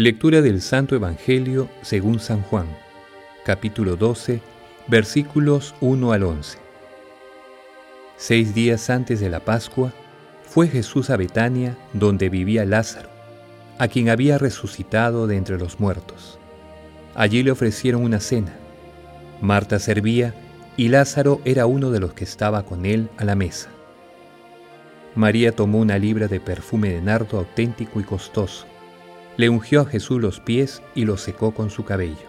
Lectura del Santo Evangelio según San Juan, capítulo 12, versículos 1 al 11. Seis días antes de la Pascua, fue Jesús a Betania, donde vivía Lázaro, a quien había resucitado de entre los muertos. Allí le ofrecieron una cena. Marta servía y Lázaro era uno de los que estaba con él a la mesa. María tomó una libra de perfume de nardo auténtico y costoso le ungió a Jesús los pies y los secó con su cabello.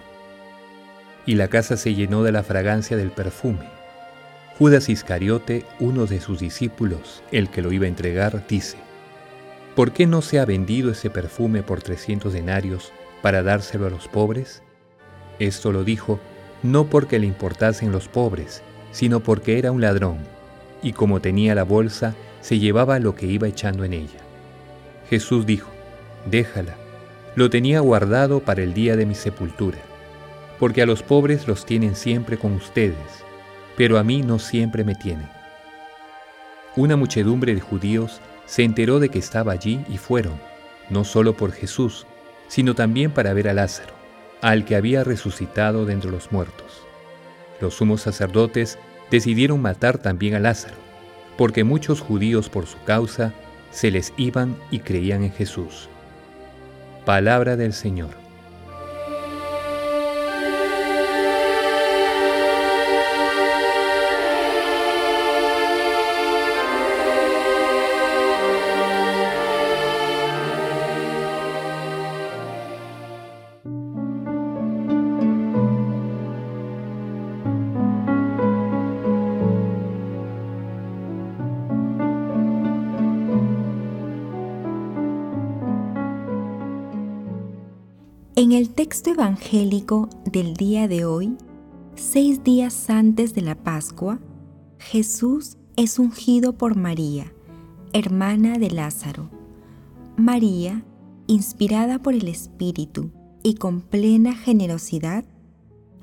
Y la casa se llenó de la fragancia del perfume. Judas Iscariote, uno de sus discípulos, el que lo iba a entregar, dice, ¿por qué no se ha vendido ese perfume por trescientos denarios para dárselo a los pobres? Esto lo dijo no porque le importasen los pobres, sino porque era un ladrón, y como tenía la bolsa, se llevaba lo que iba echando en ella. Jesús dijo, déjala, lo tenía guardado para el día de mi sepultura, porque a los pobres los tienen siempre con ustedes, pero a mí no siempre me tienen. Una muchedumbre de judíos se enteró de que estaba allí y fueron, no solo por Jesús, sino también para ver a Lázaro, al que había resucitado de entre los muertos. Los sumos sacerdotes decidieron matar también a Lázaro, porque muchos judíos por su causa se les iban y creían en Jesús. Palabra del Señor. En el texto evangélico del día de hoy, seis días antes de la Pascua, Jesús es ungido por María, hermana de Lázaro. María, inspirada por el Espíritu y con plena generosidad,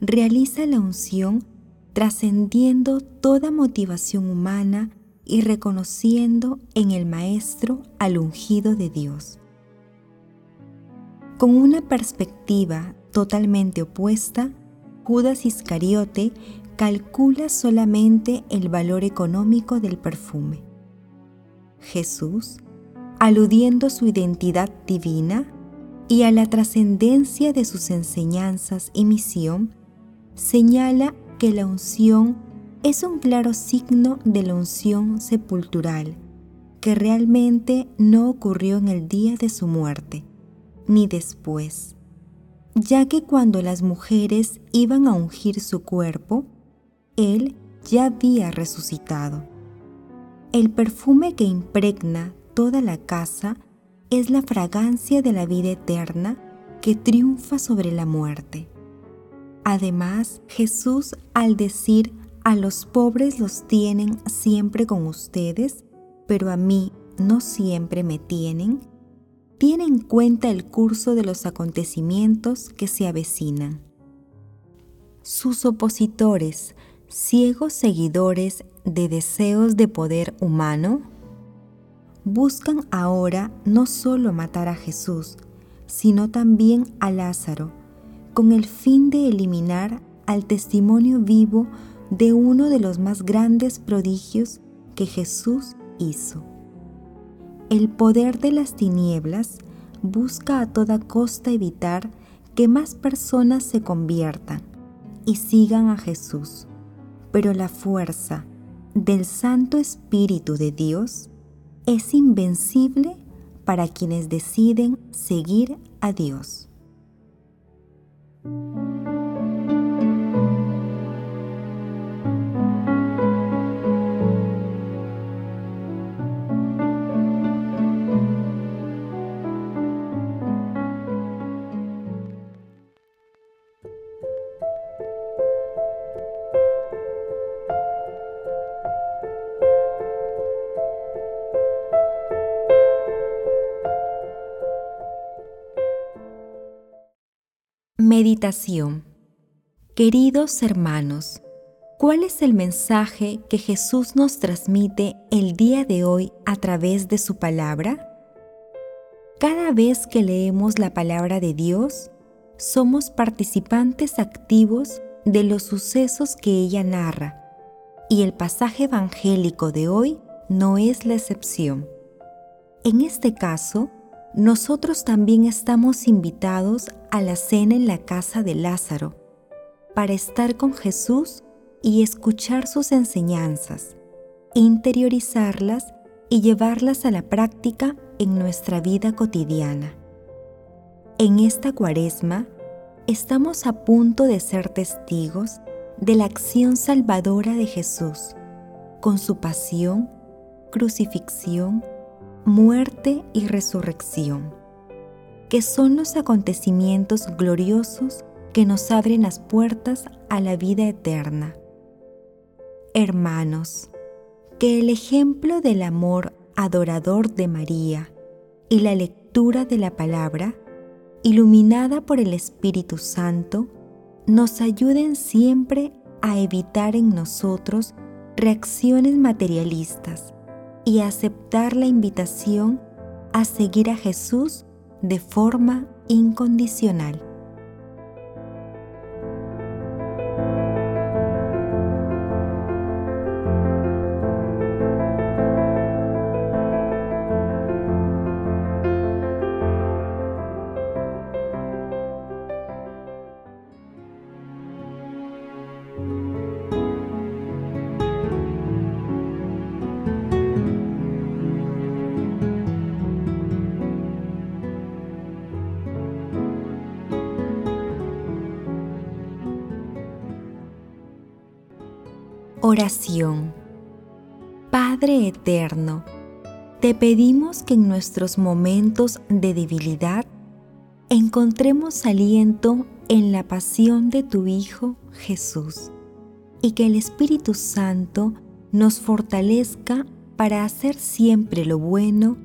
realiza la unción trascendiendo toda motivación humana y reconociendo en el Maestro al ungido de Dios. Con una perspectiva totalmente opuesta, Judas Iscariote calcula solamente el valor económico del perfume. Jesús, aludiendo a su identidad divina y a la trascendencia de sus enseñanzas y misión, señala que la unción es un claro signo de la unción sepultural, que realmente no ocurrió en el día de su muerte ni después, ya que cuando las mujeres iban a ungir su cuerpo, Él ya había resucitado. El perfume que impregna toda la casa es la fragancia de la vida eterna que triunfa sobre la muerte. Además, Jesús al decir a los pobres los tienen siempre con ustedes, pero a mí no siempre me tienen, tiene en cuenta el curso de los acontecimientos que se avecinan. Sus opositores, ciegos seguidores de deseos de poder humano, buscan ahora no solo matar a Jesús, sino también a Lázaro, con el fin de eliminar al testimonio vivo de uno de los más grandes prodigios que Jesús hizo. El poder de las tinieblas busca a toda costa evitar que más personas se conviertan y sigan a Jesús, pero la fuerza del Santo Espíritu de Dios es invencible para quienes deciden seguir a Dios. Meditación Queridos hermanos, ¿cuál es el mensaje que Jesús nos transmite el día de hoy a través de su palabra? Cada vez que leemos la palabra de Dios, somos participantes activos de los sucesos que ella narra, y el pasaje evangélico de hoy no es la excepción. En este caso, nosotros también estamos invitados a la cena en la casa de Lázaro para estar con Jesús y escuchar sus enseñanzas, interiorizarlas y llevarlas a la práctica en nuestra vida cotidiana. En esta cuaresma estamos a punto de ser testigos de la acción salvadora de Jesús, con su pasión, crucifixión, muerte y resurrección, que son los acontecimientos gloriosos que nos abren las puertas a la vida eterna. Hermanos, que el ejemplo del amor adorador de María y la lectura de la palabra, iluminada por el Espíritu Santo, nos ayuden siempre a evitar en nosotros reacciones materialistas y aceptar la invitación a seguir a Jesús de forma incondicional. Oración Padre Eterno, te pedimos que en nuestros momentos de debilidad encontremos aliento en la pasión de tu Hijo Jesús y que el Espíritu Santo nos fortalezca para hacer siempre lo bueno,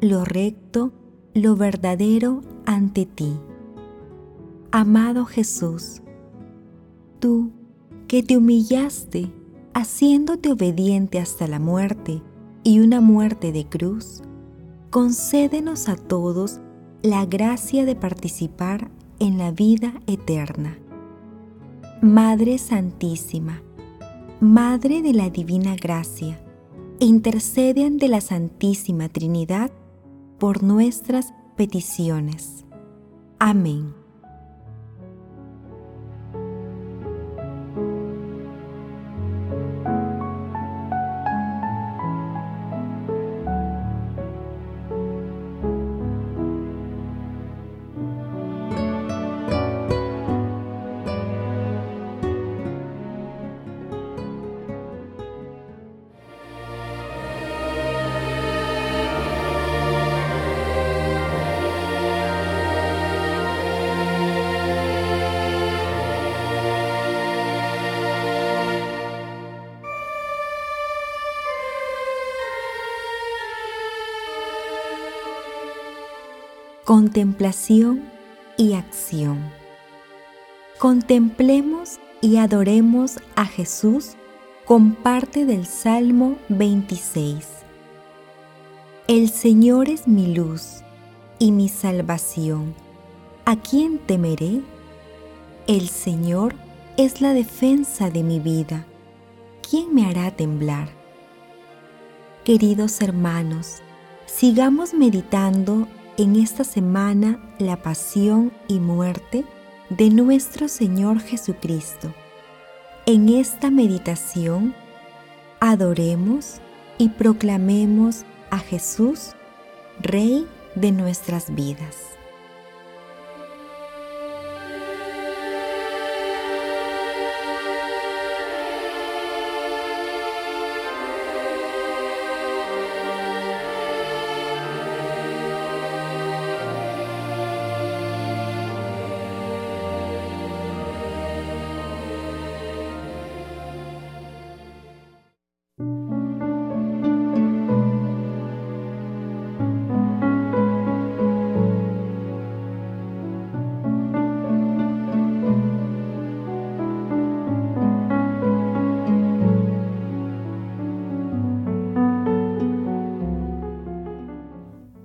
lo recto, lo verdadero ante ti. Amado Jesús, tú que te humillaste haciéndote obediente hasta la muerte y una muerte de cruz, concédenos a todos la gracia de participar en la vida eterna. Madre Santísima, Madre de la Divina Gracia, intercede ante la Santísima Trinidad por nuestras peticiones. Amén. Contemplación y acción. Contemplemos y adoremos a Jesús con parte del Salmo 26. El Señor es mi luz y mi salvación. ¿A quién temeré? El Señor es la defensa de mi vida. ¿quién me hará temblar? Queridos hermanos, sigamos meditando en esta semana la pasión y muerte de nuestro Señor Jesucristo. En esta meditación, adoremos y proclamemos a Jesús, Rey de nuestras vidas.